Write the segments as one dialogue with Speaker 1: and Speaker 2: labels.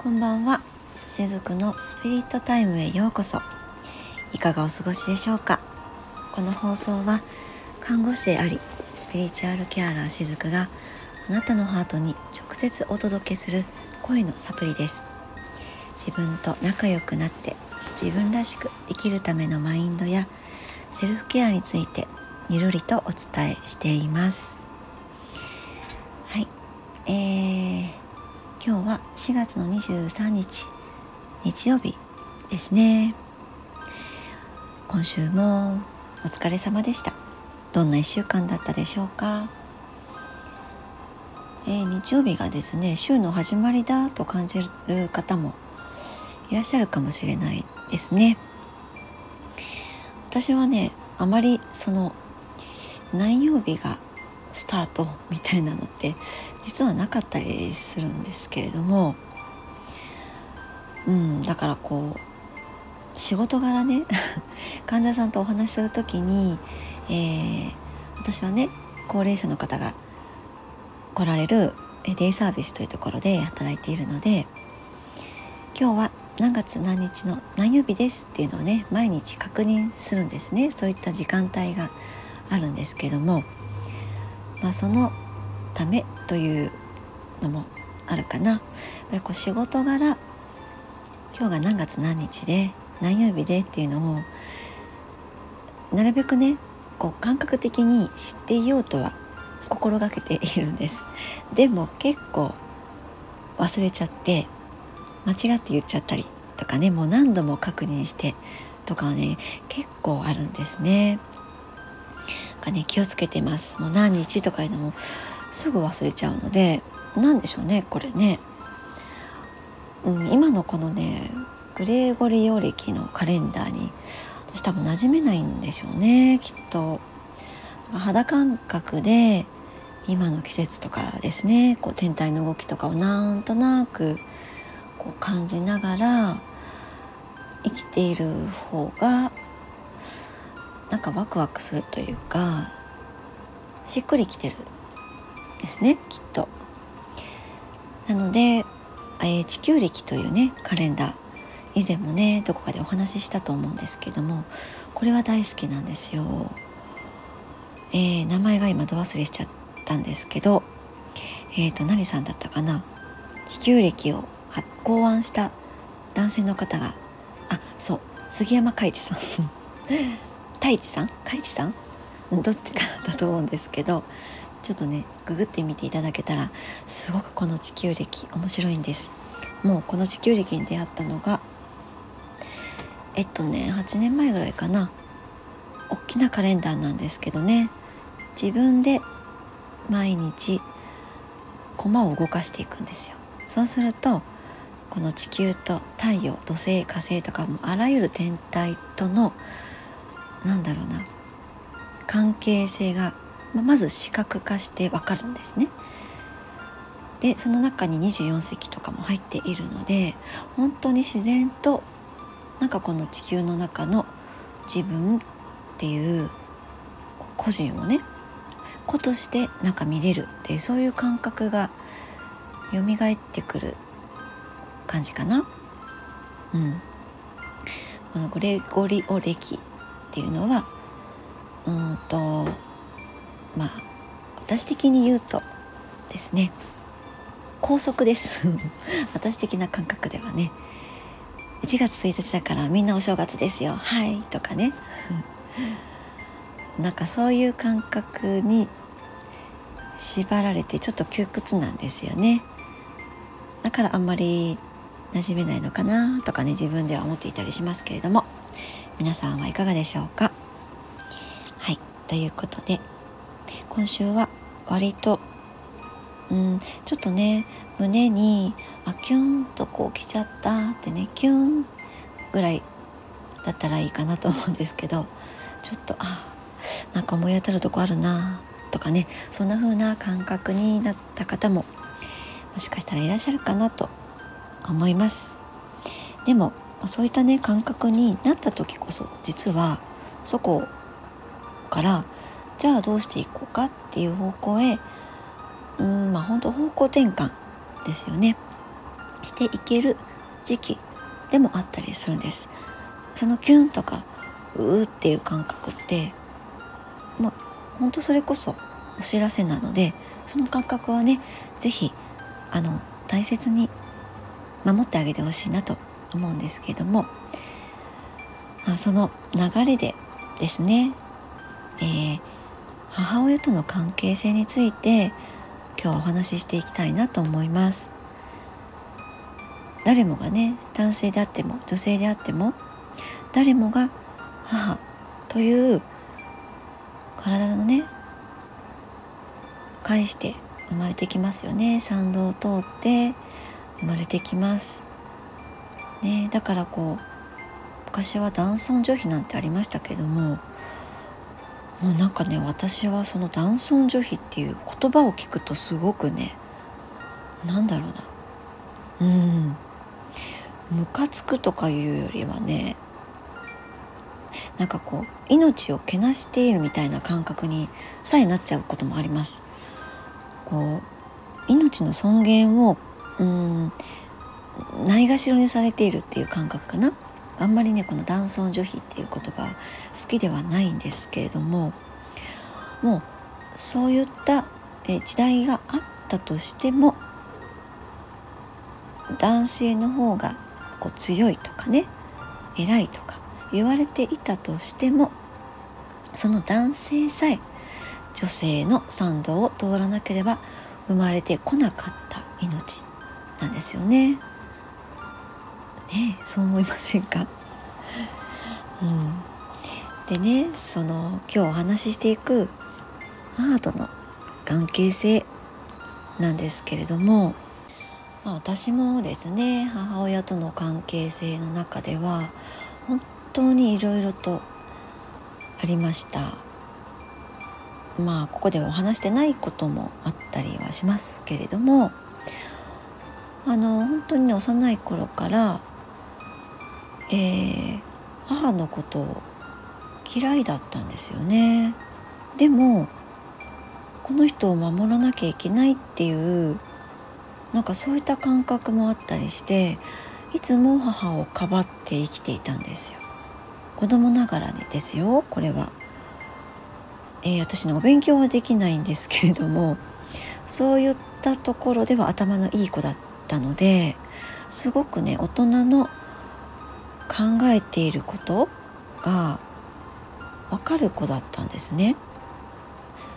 Speaker 1: こんばんは。しずくのスピリットタイムへようこそ。いかがお過ごしでしょうか。この放送は看護師でありスピリチュアルケアラーしずくがあなたのハートに直接お届けする声のサプリです。自分と仲良くなって自分らしく生きるためのマインドやセルフケアについてゆるりとお伝えしています。はい。えー今日は4月の23日日曜日ですね。今週もお疲れ様でした。どんな1週間だったでしょうか、えー、日曜日がですね週の始まりだと感じる方もいらっしゃるかもしれないですね。私はねあまりその何曜日がスタートみたいなのって実はなかったりするんですけれども、うん、だからこう仕事柄ね 患者さんとお話しする時に、えー、私はね高齢者の方が来られるデイサービスというところで働いているので今日は何月何日の何曜日ですっていうのをね毎日確認するんですね。そういった時間帯があるんですけどもまあ、そのためというのもあるかな。やっぱこう仕事柄今日が何月何日で何曜日でっていうのをなるべくねこう感覚的に知っていようとは心がけているんですでも結構忘れちゃって間違って言っちゃったりとかねもう何度も確認してとかはね結構あるんですねかね気をつけてます。もう何日とかいうのもすぐ忘れちゃうので何でしょうねこれね、うん、今のこのねグレーゴリオ暦のカレンダーに私多分馴染めないんでしょうねきっと。肌感覚で今の季節とかですねこう天体の動きとかをなんとなくこう感じながら生きている方がなんかワクワクするというかしっくりきてるですねきっと。なので、えー、地球暦というねカレンダー以前もねどこかでお話ししたと思うんですけどもこれは大好きなんですよ。えー、名前が今ど忘れしちゃったんですけどえっ、ー、と何さんだったかな地球暦を考案した男性の方があそう杉山海一さん 太一さん？太一さん？どっちかだと思うんですけどちょっとねググってみていただけたらすごくこの地球歴面白いんです。もうこの地球歴に出会ったのがえっとね8年前ぐらいかな。大きなカレンダーなんですけどね。自分で毎日コマを動かしていくんですよ。そうするとこの地球と太陽土星火星とかもあらゆる天体とのなんだろうな関係性がまず視覚化してわかるんですね。でその中に24隻とかも入っているので本当に自然となんかこの地球の中の自分っていう個人をね子としてなんか見れるっていうそういう感覚が蘇ってくる感じかな。うん、このグレゴリオ暦っていうのはうんとまあ私的に言うとですね高速です。私的な感覚ではね。1月1日だからみんなお正月ですよ。はいとかね。なんかそういう感覚に縛られてちょっと窮屈なんですよね。だからあんまり馴染めないのかなとかね自分では思っていたりしますけれども。皆さんはいかがでしょうか？はいということで今週は割とうんちょっとね胸にあキュンとこう来ちゃったってねキュンぐらいだったらいいかなと思うんですけどちょっとあなんか思い当たるとこあるなとかねそんな風な感覚になった方ももしかしたらいらっしゃるかなと思います。でもまそういったね感覚になった時こそ実はそこからじゃあどうしていこうかっていう方向へうんまあ本当方向転換ですよね。していける時期でもあったりするんです。そのキュンとかうーっていう感覚ってまあ本当それこそお知らせなのでその感覚はね是非あの大切に守ってあげてほしいなと思うんですけどもあその流れでですね、えー、母親との関係性について今日はお話ししていきたいなと思います。誰もがね男性であっても女性であっても誰もが母という体のね返して生まれてきますよね。産道を通って生まれてきます。ねだからこう昔は男尊女卑なんてありましたけどももうなんかね私はその男尊女卑っていう言葉を聞くとすごくねなんだろうなうんムカつくとかいうよりはねなんかこう命をけなしているみたいな感覚にさえなっちゃうこともあります。こう命の尊厳をうんないがしろにされているっていう感覚かなあんまりねこの男尊女卑っていう言葉好きではないんですけれどももうそういった時代があったとしても男性の方がこう強いとかね偉いとか言われていたとしてもその男性さえ女性の賛同を通らなければ生まれてこなかった命なんですよね。ねそう思いませんか、うん、でねその今日お話ししていく母との関係性なんですけれども、まあ、私もですね母親との関係性の中では本当にいろいろとありました。まあここではお話してないこともあったりはしますけれどもあの本当にね幼い頃からえー、母のことを嫌いだったんですよね。でもこの人を守らなきゃいけないっていうなんかそういった感覚もあったりしていつも母をかばって生きていたんですよ。子供ながらにですよこれは、えー、私のお勉強はできないんですけれどもそういったところでは頭のいい子だったのですごくね大人の考えていることが分かる子だったんですね。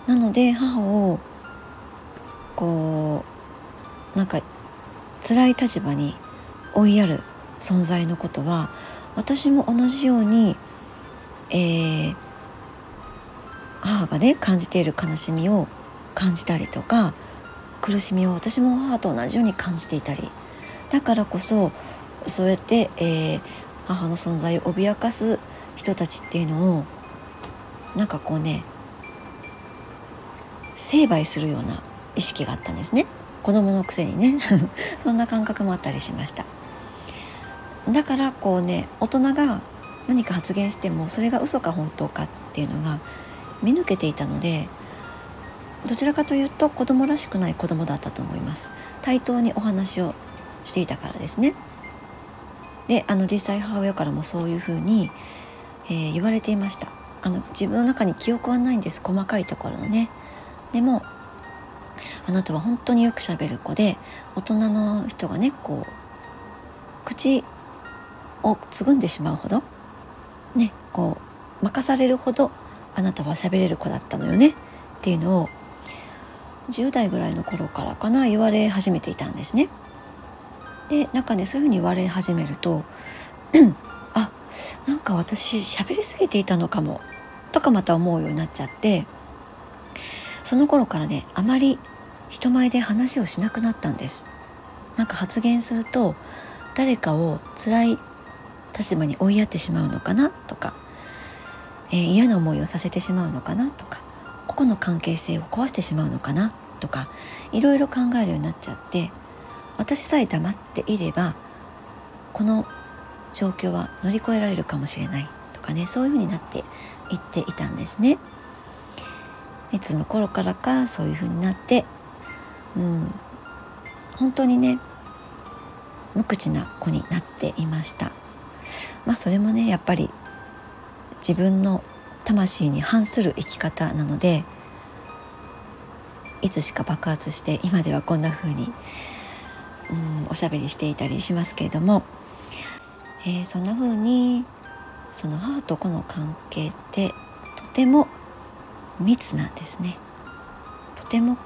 Speaker 1: なので母をこうなんか辛い立場に追いやる存在のことは私も同じように、えー、母がね感じている悲しみを感じたりとか苦しみを私も母と同じように感じていたりだからこそそうやって、えー、母の存在を脅かす人たちっていうのをなんかこうね成敗するような意識があったんですね。子供のくせにね。そんな感覚もあったりしました。だからこうね大人が何か発言してもそれが嘘か本当かっていうのが見抜けていたのでどちらかというと子供らしくない子供だったと思います。対等にお話をしていたからですね。であの実際母親からもそういうふうに、えー、言われていました。あの自分の中に記憶はないんです。細かいところのね。でもあなたは本当によくしゃべる子で大人の人がねこう口をつぐんでしまうほどねこう任されるほどあなたは喋れる子だったのよね。っていうのを10代ぐらいの頃からかな言われ始めていたんですね。でなんかねそういうふうに言われ始めると あなんか私喋りすぎていたのかもとかまた思うようになっちゃってその頃からねあまり人前で話をしなくなったんです。なんか発言すると誰かを辛い立場に追いやってしまうのかなとか、えー、嫌な思いをさせてしまうのかなとか個々の関係性を壊してしまうのかなとかいろいろ考えるようになっちゃって私さえ黙っていればこの状況は乗り越えられるかもしれないとかねそういうふうになっていっていたんですね。いつの頃からかそういうふうになって、うん、本当にね無口な子になっていましたまあそれもねやっぱり自分の魂に反する生き方なのでいつしか爆発して今ではこんな風にうんおしゃべりしていたりしますけれども、えー、そんな風にその母と子の関係ってとても密なんですね。とても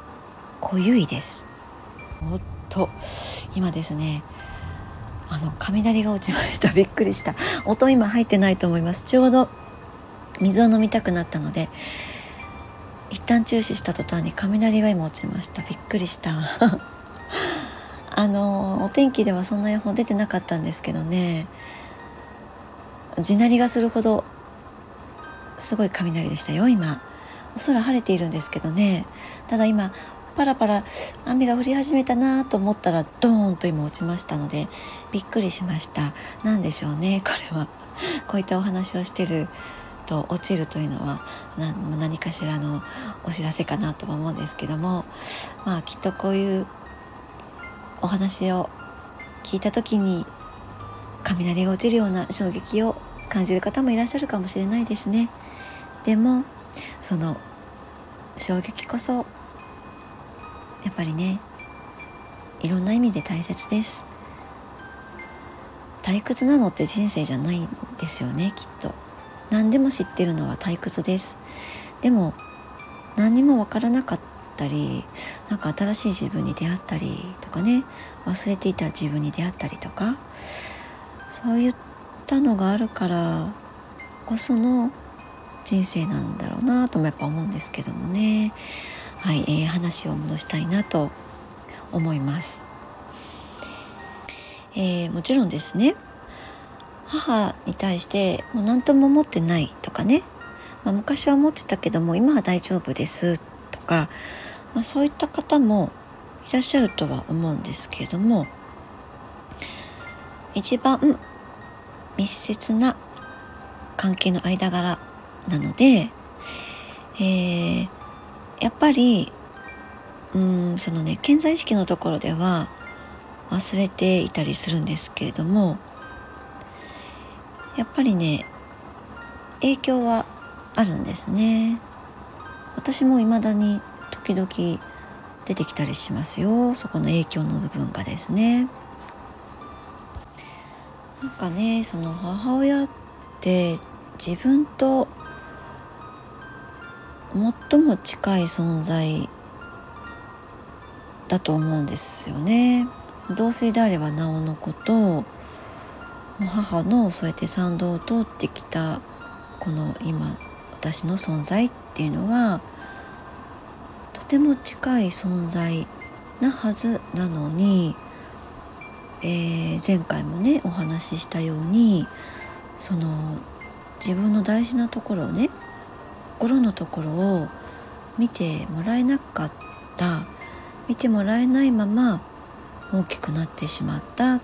Speaker 1: 濃ゆいです。おっと今ですねあの雷が落ちました。びっくりした。音今入ってないと思います。ちょうど水を飲みたくなったので一旦注視した途端に雷が今落ちました。びっくりした。あのお天気ではそんな予報出てなかったんですけどね。地鳴りがするほどすごい雷でしたよ今。お空晴れているんですけどね。ただ今パラパラ雨が降り始めたなと思ったらドーンと今落ちましたのでびっくりしました。何でしょうねこれは。こういったお話をしてると落ちるというのは何かしらのお知らせかなとは思うんですけども。まあきっとこういうお話を聞いた時に雷が落ちるような衝撃を感じる方もいらっしゃるかもしれないですね。でもその衝撃こそやっぱりねいろんな意味で大切です。退屈なのって人生じゃないんですよねきっと。何でも知ってるのは退屈です。でも何にもわからなかったたりなんか新しい自分に出会ったりとかね。忘れていた自分に出会ったりとか。そういったのがあるからこその人生なんだろうなともやっぱ思うんですけどもね。はい、えー、話を戻したいなと思います。えー、もちろんですね。母に対してもう何とも思ってないとかね、まあ、昔は思ってたけども今は大丈夫ですとか、まあ、そういった方もいらっしゃるとは思うんですけれども一番密接な関係の間柄なので、えー、やっぱりうんそのね健在意識のところでは忘れていたりするんですけれどもやっぱりね影響はあるんですね。私も未だに時々出てきたりしますよ。そこの影響の部分がですね。なんかねその母親って自分と最も近い存在だと思うんですよね。同性であればなおのこと母のそうやって参道を通ってきたこの今私の存在っていうのはても近い存在なはずなのに、えー、前回もねお話ししたようにその自分の大事なところをね心のところを見てもらえなかった見てもらえないまま大きくなってしまったっ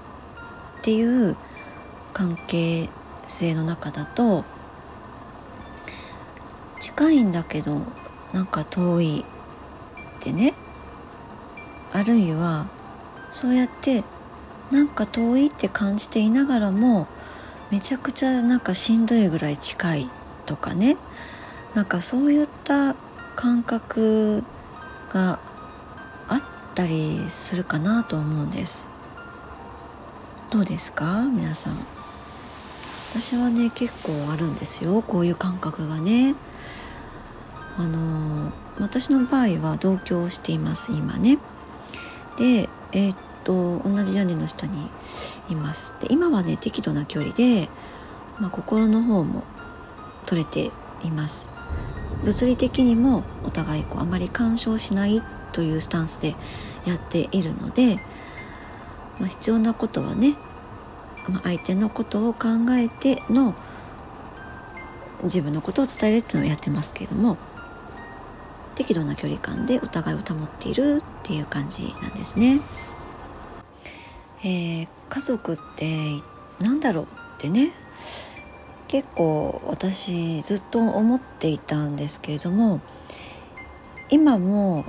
Speaker 1: ていう関係性の中だと近いんだけどなんか遠いってね。あるいはそうやってなんか遠いって感じていながらもめちゃくちゃなんかしんどいぐらい近いとかね。なんかそういった感覚があったりするかなと思うんです。どうですか？皆さん。私はね結構あるんですよ。こういう感覚がね。あの私の場合は同居をしています今ね。でえー、っと同じ屋根の下にいます。で今はね適度な距離で、まあ、心の方も取れています。物理的にもお互いこうあまり干渉しないというスタンスでやっているので、まあ、必要なことはね、まあ、相手のことを考えての自分のことを伝えるっていうのをやってますけれども適度な距離感でお互いを保っているっていう感じなんですね。えー、家族って何だろうってね結構私ずっと思っていたんですけれども今も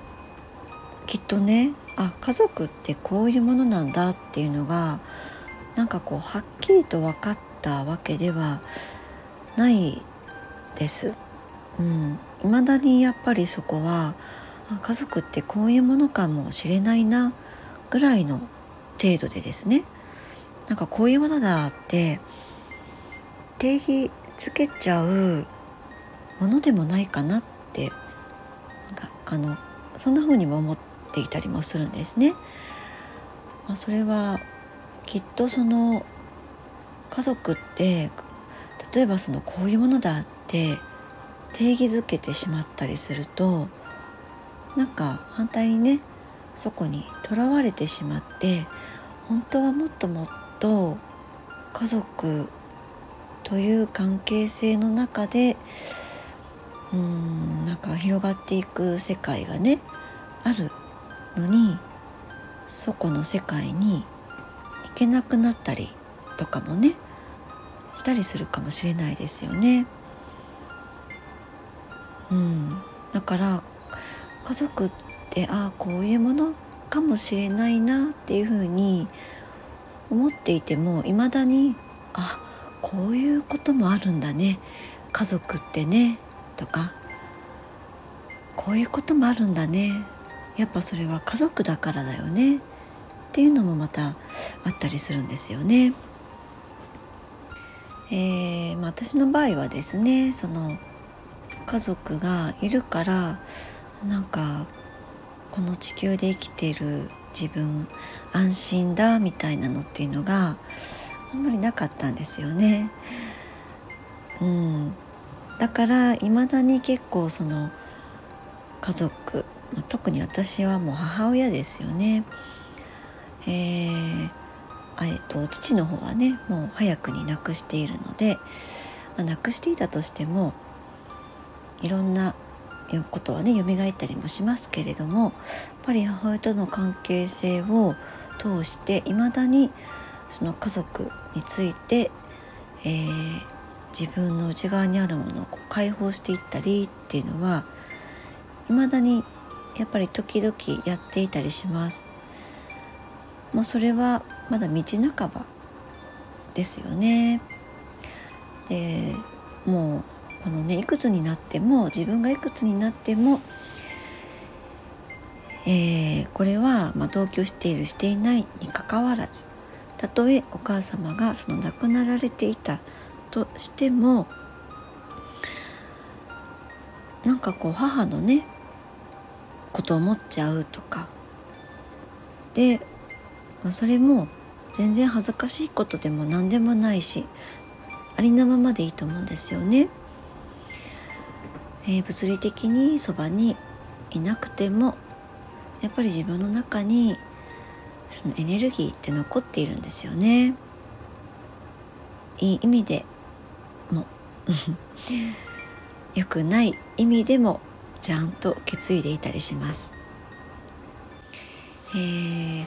Speaker 1: きっとねあ家族ってこういうものなんだっていうのがなんかこうはっきりと分かったわけではないです。うん、未だにやっぱりそこは家族ってこういうものかもしれないなぐらいの程度でですねなんかこういうものだって定義つけちゃうものでもないかなってなんかあのそんな風にも思っていたりもするんですね。まあ、それはきっとその家族って例えばそのこういうものだって定義づけてしまったりするとなんか反対にねそこにとらわれてしまって本当はもっともっと家族という関係性の中でうーんなんか広がっていく世界がねあるのにそこの世界に行けなくなったりとかもねしたりするかもしれないですよね。うん、だから家族ってああこういうものかもしれないなっていうふうに思っていてもいまだにあこういうこともあるんだね。家族ってねとかこういうこともあるんだね。やっぱそれは家族だからだよね。っていうのもまたあったりするんですよね。えーまあ、私の場合はですねその家族がいるからなんかこの地球で生きてる自分安心だみたいなのっていうのがあんまりなかったんですよね。うん、だから未だに結構その家族特に私はもう母親ですよね。えー、えっと父の方はねもう早くに亡くしているので、まあ、亡くしていたとしてもいろんなことはね蘇ったりもしますけれどもやっぱり母親との関係性を通していまだにその家族について、えー、自分の内側にあるものを解放していったりっていうのは未だにやっぱり時々やっていたりします。もうそれはまだ道半ばですよね。でもうこのねいくつになっても自分がいくつになっても、えー、これは、まあ、同居しているしていないにかかわらずたとえお母様がその亡くなられていたとしてもなんかこう母のねこと思っちゃうとかで、まあ、それも全然恥ずかしいことでも何でもないしありのままでいいと思うんですよね。えー、物理的にそばにいなくてもやっぱり自分の中にそのエネルギーって残っているんですよね。いい意味でも 良くない意味でもちゃんと受け継いでいたりします。えー、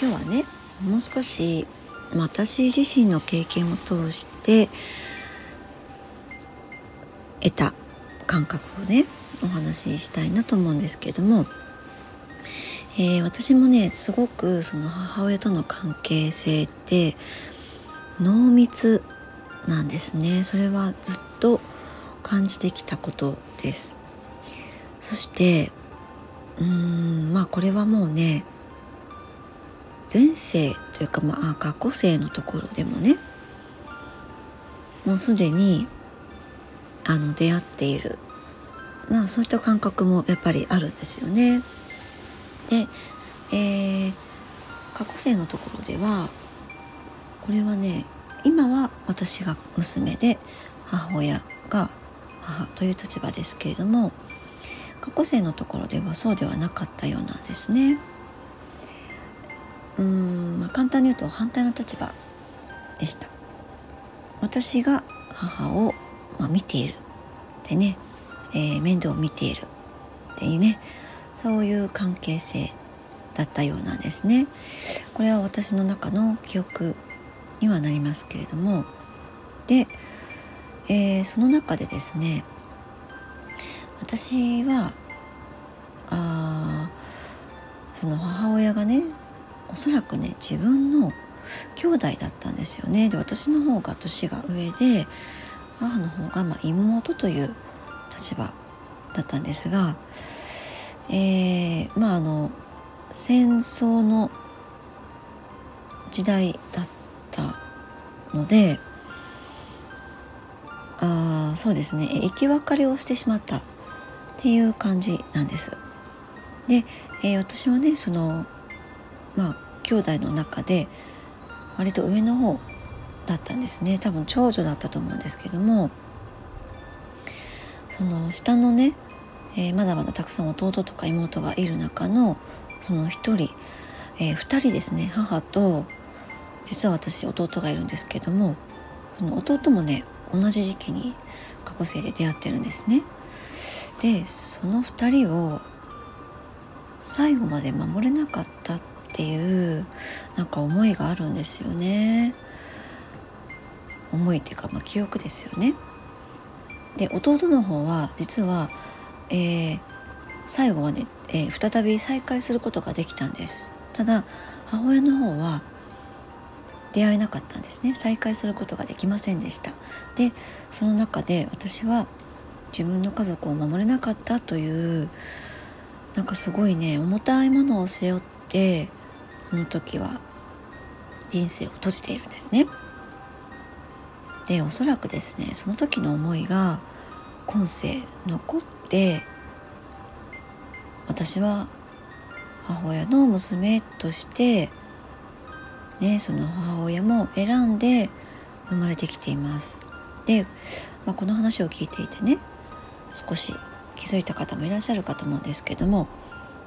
Speaker 1: 今日はねもう少し私自身の経験を通して得た感覚をねお話ししたいなと思うんですけども、えー、私もねすごくその母親との関係性って濃密なんですね。それはずっと感じてきたことです。そしてうーんまあこれはもうね前世というかまあ過去世のところでもねもうすでにあの出会っているまあそういった感覚もやっぱりあるんですよね。で、えー、過去生のところではこれはね今は私が娘で母親が母という立場ですけれども過去生のところではそうではなかったようなんですね。うーん、まあ、簡単に言うと反対の立場でした。私が母を、まあ、見ている。でねえー、面倒を見ている。っていうねそういう関係性だったようなんですね。これは私の中の記憶にはなりますけれども。で、えー、その中でですね私はあその母親がねおそらくね自分の兄弟だったんですよね。で私の方が年が上で母の方がま妹という立場だったんですが、えー、まああの戦争の時代だったのであそうですね生き別れをしてしまったっていう感じなんです。で、えー、私はねそのまあ兄弟の中で割と上の方だったんですね多分長女だったと思うんですけどもその下のね、えー、まだまだたくさん弟とか妹がいる中のその1人、えー、2人ですね母と実は私弟がいるんですけどもその弟もね同じ時期に過去生で出会ってるんですね。でその2人を最後まで守れなかったっていうなんか思いがあるんですよね。思いっていうか、まあ、記憶ですよね。で弟の方は実は、えー、最後はね、えー、再び再会することができたんです。ただ母親の方は出会えなかったんですね再会することができませんでしたでその中で私は自分の家族を守れなかったというなんかすごいね重たいものを背負ってその時は人生を閉じているんですねでおそらくですねその時の思いが今世残って私は母親の娘としてね、その母親も選んで生まれてきています。で、まあ、この話を聞いていてね少し気づいた方もいらっしゃるかと思うんですけども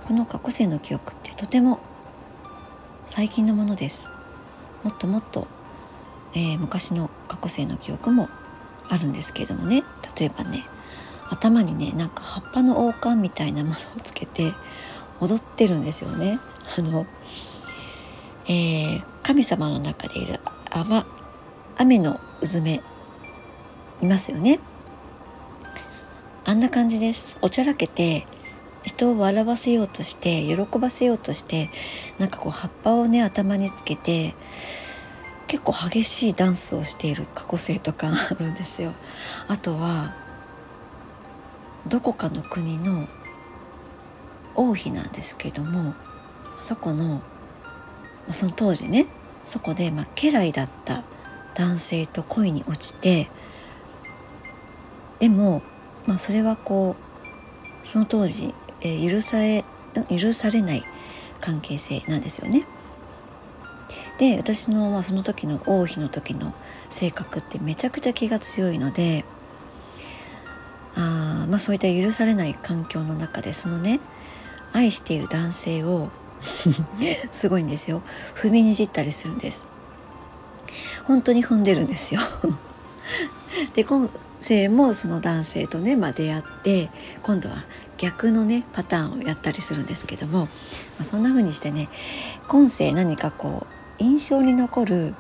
Speaker 1: この過去世の記憶ってとても最近のものです。もっともっと、えー、昔の過去世の記憶もあるんですけれどもね。例えばね頭にねなんか葉っぱの王冠みたいなものをつけて踊ってるんですよね。あのえー、神様の中でいる雨雨のうずめいますよね。あんな感じです。おちゃらけて人を笑わせようとして喜ばせようとしてなんかこう葉っぱをね頭につけて結構激しいダンスをしている過去性とかあるんですよあとはどこかの国の王妃なんですけどもそこのその当時ねそこで、まあ、家来だった男性と恋に落ちてでも、まあ、それはこうその当時、えー、許され許されない関係性なんですよね。で私の、まあ、その時の王妃の時の性格ってめちゃくちゃ気が強いのであまあそういった許されない環境の中でそのね愛している男性を すごいんですよ。踏みにじったりするんです。本当に踏んでるんですよ。で今世もその男性とね、まあ、出会って今度は逆のねパターンをやったりするんですけども、まあ、そんな風にしてね今世何かこう印象に残る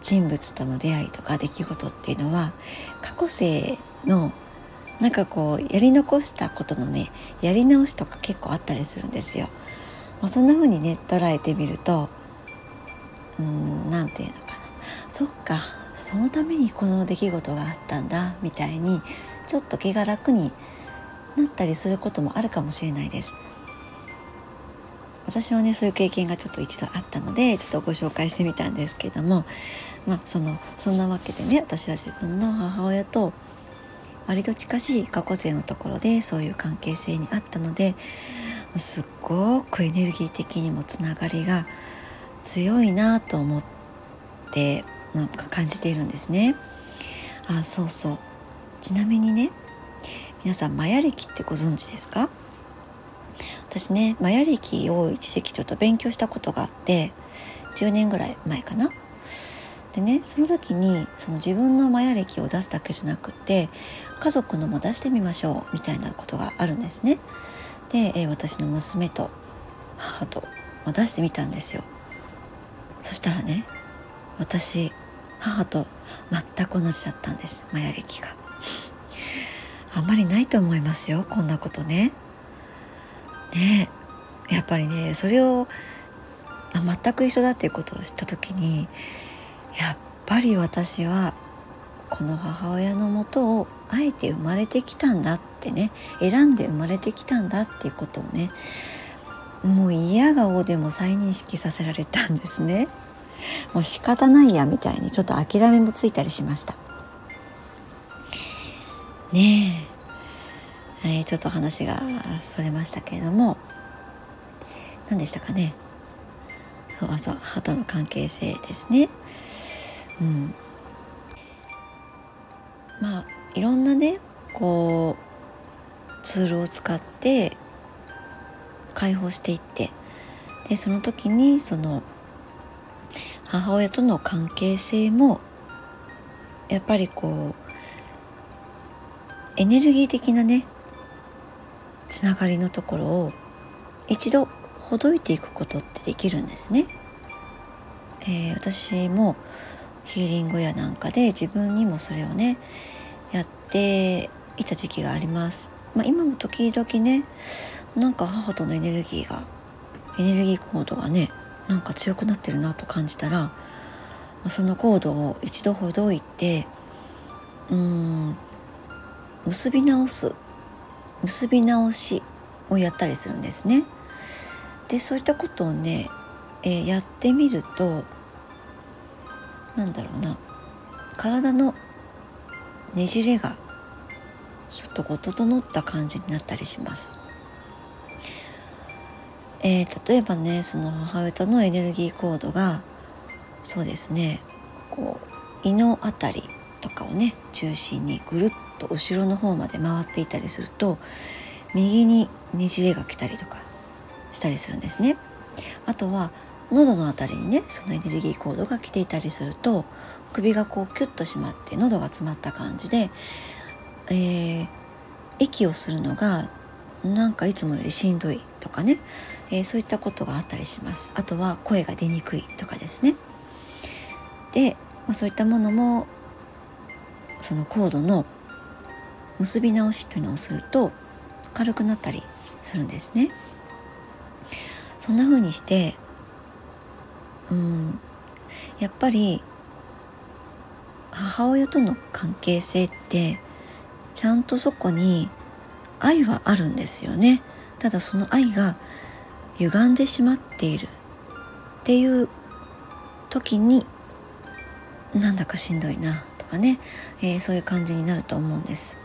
Speaker 1: 人物との出会いとか出来事っていうのは過去世のなんかこうやり残したことのねやり直しとか結構あったりするんですよ。まあ、そんな風にね捉えてみるとうん何て言うのかなそっかそのためにこの出来事があったんだみたいにちょっと気が楽になったりすることもあるかもしれないです。私はねそういう経験がちょっと一度あったのでちょっとご紹介してみたんですけどもまあそのそんなわけでね私は自分の母親と割と近しい過去性のところでそういう関係性にあったのですっごくエネルギー的にもつながりが強いなと思ってなんか感じているんですね。あそうそうちなみにね皆さんマヤ暦ってご存知ですか？私ねマヤ暦を一時期ちょっと勉強したことがあって10年ぐらい前かな。でねその時にその自分のマヤ暦を出すだけじゃなくて家族のも出してみましょうみたいなことがあるんですね。で、え私の娘と母と出してみたんですよそしたらね私母と全く同じだったんですマヤ歴があんまりないと思いますよこんなことねねやっぱりねそれをあ全く一緒だっていうことを知った時にやっぱり私はこの母親のもとをあえて生まれてきたんだってね選んで生まれてきたんだっていうことをねもう嫌顔でも再認識させられたんですね。もう仕方ないやみたいにちょっと諦めもついたりしました。ねえ。えー、ちょっと話がそれましたけれども何でしたかね。そうそう歯との関係性ですね。うん。まあいろんなねこうツールを使って解放していってでその時にその母親との関係性もやっぱりこうエネルギー的なねつながりのところを一度ほどいていくことってできるんですね。えー、私もヒーリングやなんかで自分にもそれをねやっていた時期があります。まあ、今も時々ねなんか母とのエネルギーがエネルギーコードがねなんか強くなってるなと感じたらそのコードを一度ほどいてうん結び直す結び直しをやったりするんですね。でそういったことをね、えー、やってみるとなんだろうな体のねじれがちょっとこう整った感じになったりします。えー、例えばねその母親とのエネルギーコードがそうですねこう胃の辺りとかをね中心にぐるっと後ろの方まで回っていたりすると右にねじれが来たりとかしたりするんですね。あとは喉の辺りにねそのエネルギーコードが来ていたりすると首がこうキュッと締まって喉が詰まった感じで、えー、息をするのがなんかいつもよりしんどいとかね、えー、そういったことがあったりします。あとは声が出にくいとかですね。で、まあ、そういったものもそのコードの結び直しというのをすると軽くなったりするんですね。そんな風にしてうんやっぱり母親との関係性ってちゃんとそこに愛はあるんですよね。ただその愛が歪んでしまっているっていう時になんだかしんどいなとかね、えー、そういう感じになると思うんです。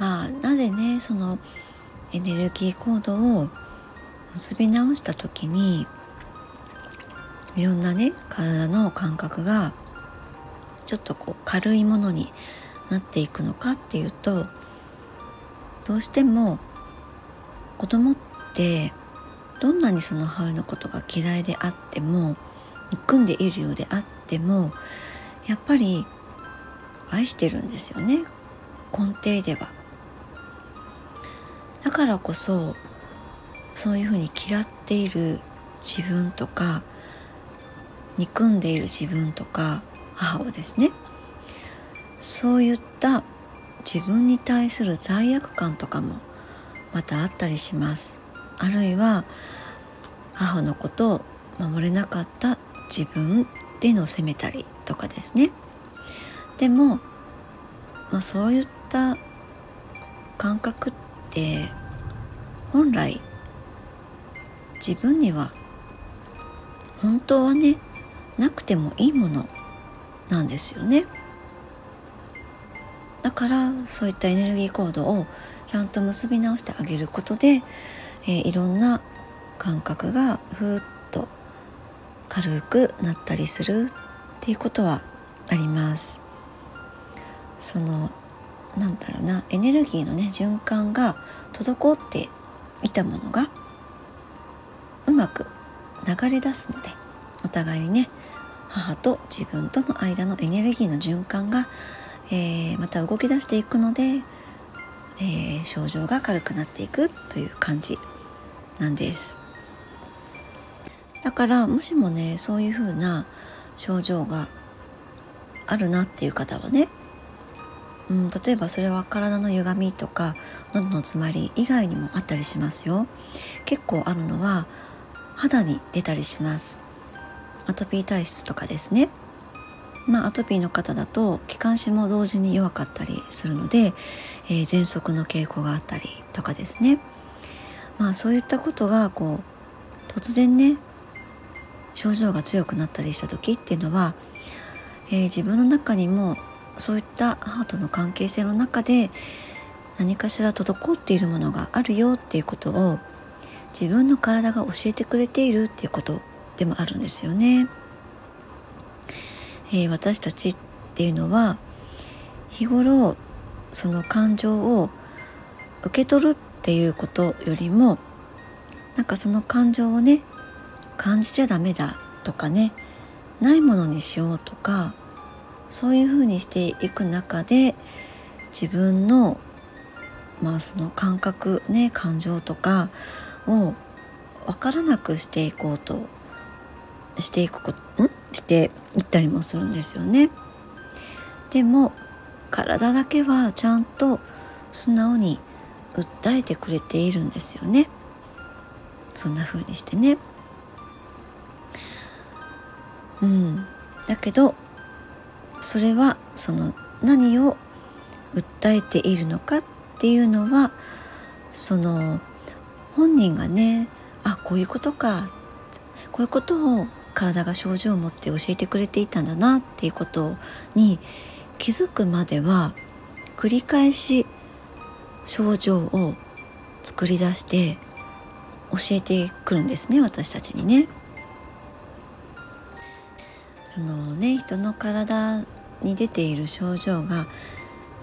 Speaker 1: まあなぜねそのエネルギーコードを結び直した時にいろんなね体の感覚がちょっとこう軽いものになっていくのかっていうとどうしても子供ってどんなにその母親のことが嫌いであっても憎んでいるようであってもやっぱり愛してるんですよね根底では。だからこそそういうふうに嫌っている自分とか憎んでいる自分とか母をですね。そういった自分に対する罪悪感とかもまたあったりします。あるいは母のことを守れなかった自分っていうのを責めたりとかですね。でも、まあ、そういった感覚って本来自分には本当はねなくてもいいものなんですよね。だからそういったエネルギーコードをちゃんと結び直してあげることで、えー、いろんな感覚がふっと軽くなったりするっていうことはあります。そのなんだろうなエネルギーのね循環が滞っていたものがうまく流れ出すのでお互いにね母と自分との間のエネルギーの循環が、えー、また動き出していくので、えー、症状が軽くなっていくという感じなんです。だからもしもねそういう風な症状があるなっていう方はねうん、例えばそれは体の歪みとか喉の詰まり以外にもあったりしますよ。結構あるのは肌に出たりします。アトピー体質とかですね。まあ、アトピーの方だと気管支も同時に弱かったりするので、えー、喘息の傾向があったりとかですね、まあ、そういったことがこう突然ね症状が強くなったりした時っていうのは、えー、自分の中にもそういったハートの関係性の中で何かしら滞っているものがあるよっていうことを自分の体が教えてくれているっていうことでもあるんですよね。えー、私たちっていうのは日頃その感情を受け取るっていうことよりもなんかその感情をね感じちゃダメだとかねないものにしようとかそういうふうにしていく中で自分のまあその感覚ね感情とかを分からなくしていこうとしていくこん？していったりもするんですよね。でも体だけはちゃんと素直に訴えてくれているんですよね。そんな風にしてね。うん。だけどそれはその何を訴えているのかっていうのはその本人がねあこういうことかこういうことを体が症状を持って教えてくれていたんだなっていうことに気づくまでは繰り返し症状を作り出して教えてくるんですね私たちにね。そのね人の体に出ている症状が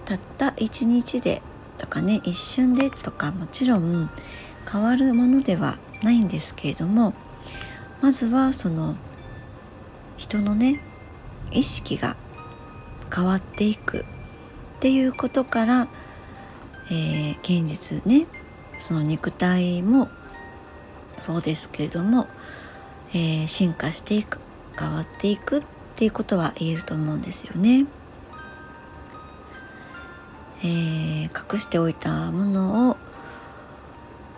Speaker 1: たった一日でとかね一瞬でとかもちろん変わるものではないんですけれどもまずはその人のね意識が変わっていくっていうことから、えー、現実ねその肉体もそうですけれども、えー、進化していく。変わっていくっていうことは言えると思うんですよね。えー、隠しておいたものを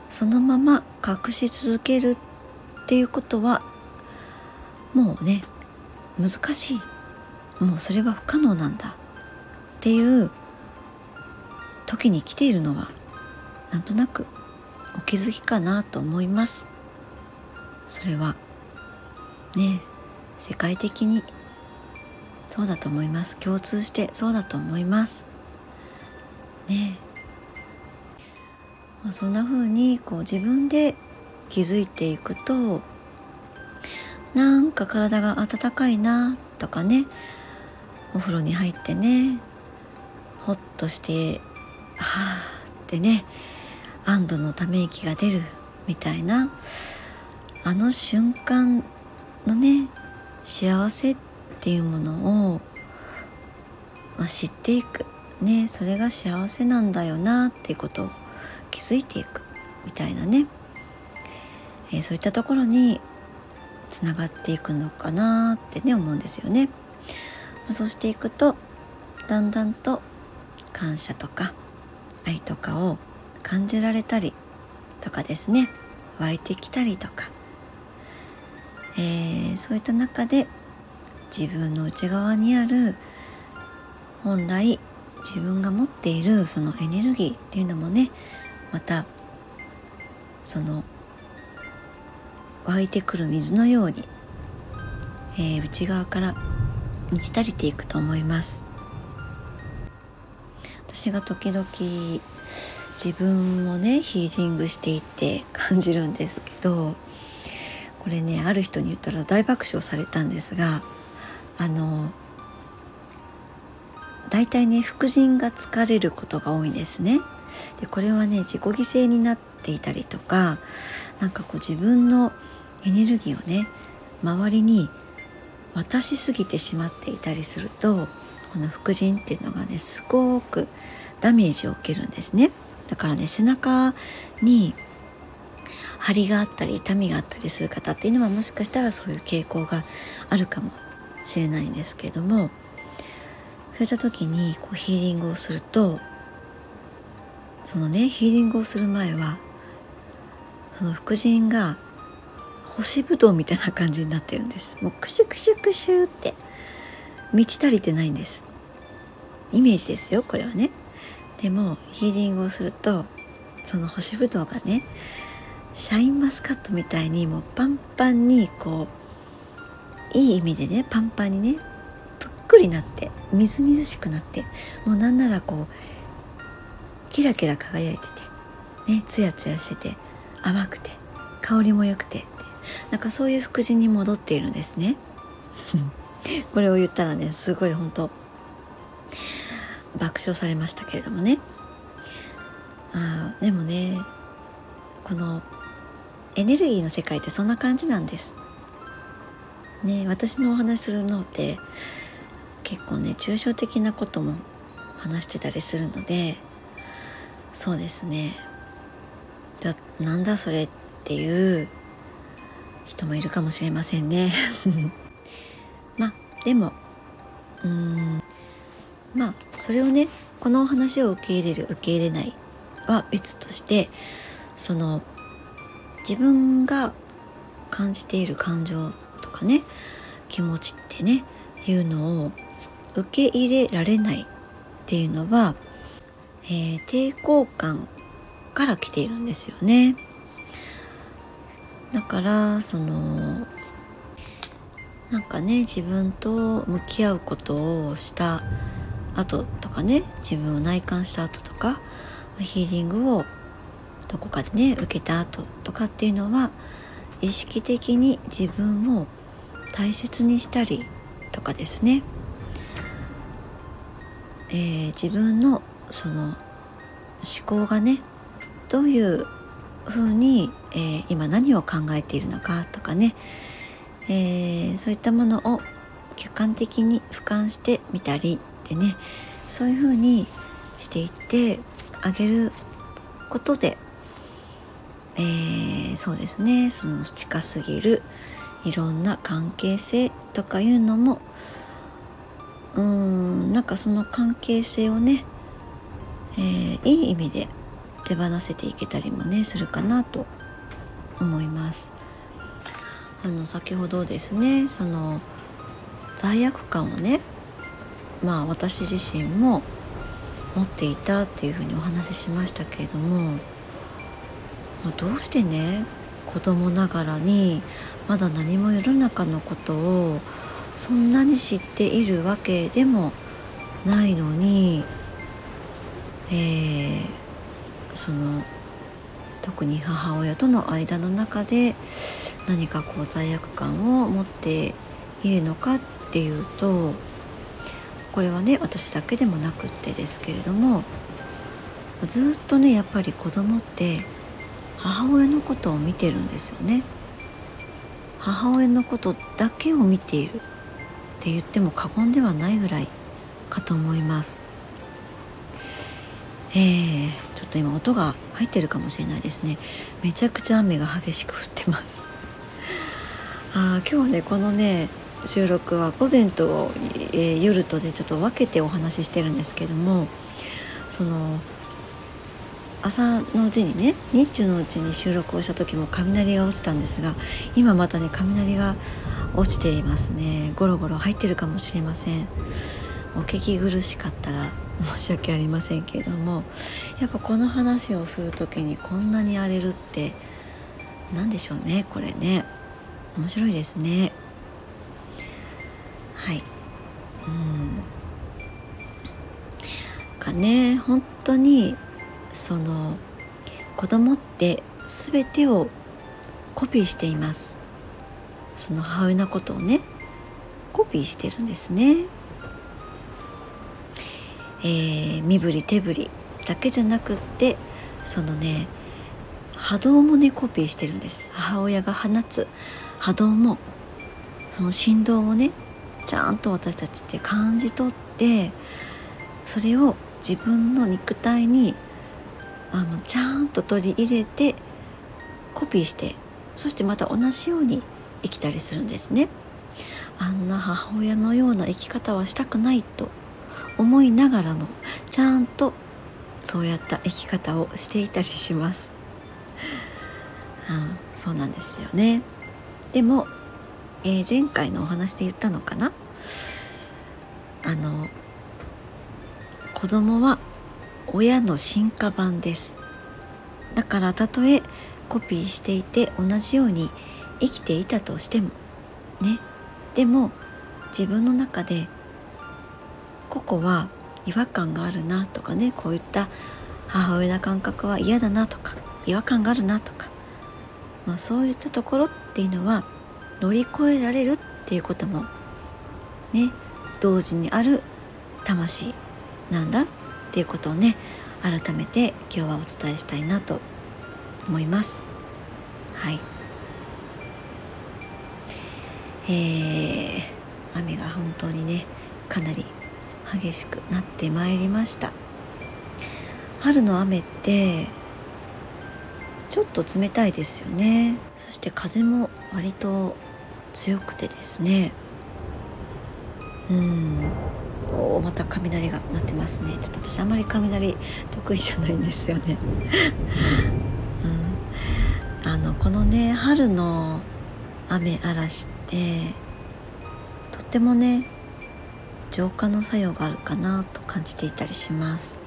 Speaker 1: そのまま隠し続けるっていうことはもうね難しいもうそれは不可能なんだっていう時に来ているのはなんとなくお気づきかなと思いますそれはね世界的に。そうだと思います。共通してそうだと思います。ねまあ、そんな風にこう自分で気づいていくとなんか体が温かいなとかねお風呂に入ってねほっとしてはあってね安堵のため息が出るみたいなあの瞬間のね幸せっていうものを、まあ、知っていく。ねそれが幸せなんだよなっていうことを気づいていくみたいなね、えー、そういったところにつながっていくのかなってね思うんですよね。まあ、そうしていくとだんだんと感謝とか愛とかを感じられたりとかですね。湧いてきたりとか、えー、そういった中で自分の内側にある本来自分が持っているそのエネルギーっていうのもねまたその湧いてくる水のように、えー、内側から満ち足りていくと思います。私が時々自分をねヒーリングしていって感じるんですけどこれねある人に言ったら大爆笑されたんですがあの大体ね副腎が疲れることが多いんですね。でこれはね自己犠牲になっていたりとかなんかこう自分のエネルギーをね周りに渡しすぎてしまっていたりするとこの副腎っていうのがねすごくダメージを受けるんですねだからね背中に張りがあったり痛みがあったりする方っていうのはもしかしたらそういう傾向があるかもしれないんですけれどもそういった時にこうヒーリングをするとそのねヒーリングをする前はその副腎が干しぶどうみたいな感じになってるんです。もうクシュクシュクシュって満ち足りてないんです。イメージですよこれはね。でもヒーリングをするとその干しぶどうがねシャインマスカットみたいにもうパンパンにこういい意味でねパンパンにねぷっくりなってみずみずしくなってもうなんならこうキラキラ輝いててねツヤツヤしてて甘くて香りも良くてなんかそういう福神に戻っているんですね。これを言ったらねすごい本当爆笑されましたけれどもね。あでもねこのエネルギーの世界ってそんな感じなんです。ね私のお話するのって結構ね抽象的なことも話してたりするのでそうですねだなんだそれっていう人もいるかもしれませんね まあでもうんまあそれをねこのお話を受け入れる受け入れないは別としてその自分が感じている感情とかね気持ちってねいうのを受け入れられないっていうのは、えー、抵抗感から来ているんですよね。だからそのなんかね自分と向き合うことをした後とかね自分を内観した後とかヒーリングをどこかでね受けた後とかっていうのは意識的に自分を大切にしたりとかですね、えー、自分のその思考がねどういうふうに、えー、今何を考えているのかとかね、えー、そういったものを客観的に俯瞰してみたりでねそういうふうにしていってあげることで、えー、そうですねその近すぎるいろんな関係性とかいうのもうーんなんかその関係性をね、えー、いい意味で手放せていけたりもねするかなと思います。あの先ほどですねその罪悪感をねまあ私自身も持っていたっていうふうにお話ししましたけれども、ま、どうしてね子供ながらにまだ何も世の中のことをそんなに知っているわけでもないのに、えー、その特に母親との間の中で何かこう罪悪感を持っているのかっていうとこれはね私だけでもなくってですけれどもずっとねやっぱり子供って母親のことを見てるんですよね。母親のことだけを見ているって言っても過言ではないぐらいかと思います。えー、ちょっと今音が入ってるかもしれないですね。めちゃくちゃ雨が激しく降ってます。あ今日はねこのね収録は午前と、えー、夜とでちょっと分けてお話ししてるんですけどもその朝のうちにね日中のうちに収録をした時も雷が落ちたんですが今またね雷が落ちていますね。ゴロゴロ入ってるかもしれません。お聞き苦しかったら 申し訳ありませんけれどもやっぱこの話をする時にこんなに荒れるって何でしょうねこれね。面白いですね。はい。うんかね本当にその子供って全てをコピーしています。その母親のことをねコピーしてるんですね。えー、身振り手振りだけじゃなくってそのね波動もねコピーしてるんです。母親が放つ波動もその振動をねちゃんと私たちって感じ取ってそれを自分の肉体にあのちゃんと取り入れてコピーしてそしてまた同じように生きたりするんですねあんな母親のような生き方はしたくないと思いながらもちゃんとそうやった生き方をしていたりします。うん、そうなんですよね。でも、えー、前回のお話で言ったのかな？あの子供は親の進化版です。だからたとえコピーしていて同じように生きていたとしてもね。でも自分の中でここは違和感があるなとかねこういった母親な感覚は嫌だなとか違和感があるなとか、まあ、そういったところっていうのは乗り越えられるっていうこともね。同時にある魂なんだっっていうことをね改めて今日はお伝えしたいなと思います。はい。えー、雨が本当にねかなり激しくなってまいりました。春の雨ってちょっと冷たいですよね。そして風も割と強くてですね。うん。おまた雷が鳴ってますね。ちょっと私あんまり雷得意じゃないんですよね、うん、あのこのね春の雨嵐ってとってもね浄化の作用があるかなと感じていたりします。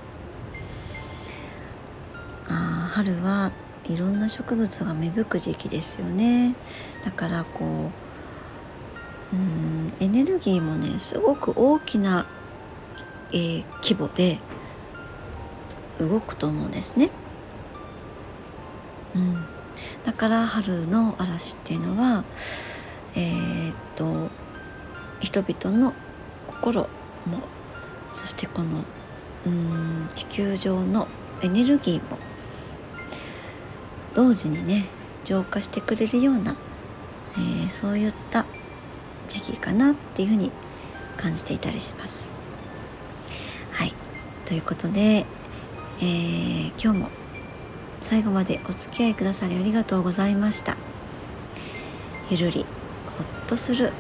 Speaker 1: あ春はいろんな植物が芽吹く時期ですよね。だからこううんエネルギーもねすごく大きな、えー、規模で動くと思うんですね。うん、だから春の嵐っていうのはえー、っと人々の心もそしてこのうん地球上のエネルギーも同時にね浄化してくれるような、えー、そういった時期かなっていうふうに感じていたりします。はいということで、えー、今日も最後までお付き合いくださりありがとうございました。ゆるりほっとする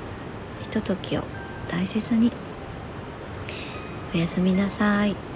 Speaker 1: ひとときを大切におやすみなさい。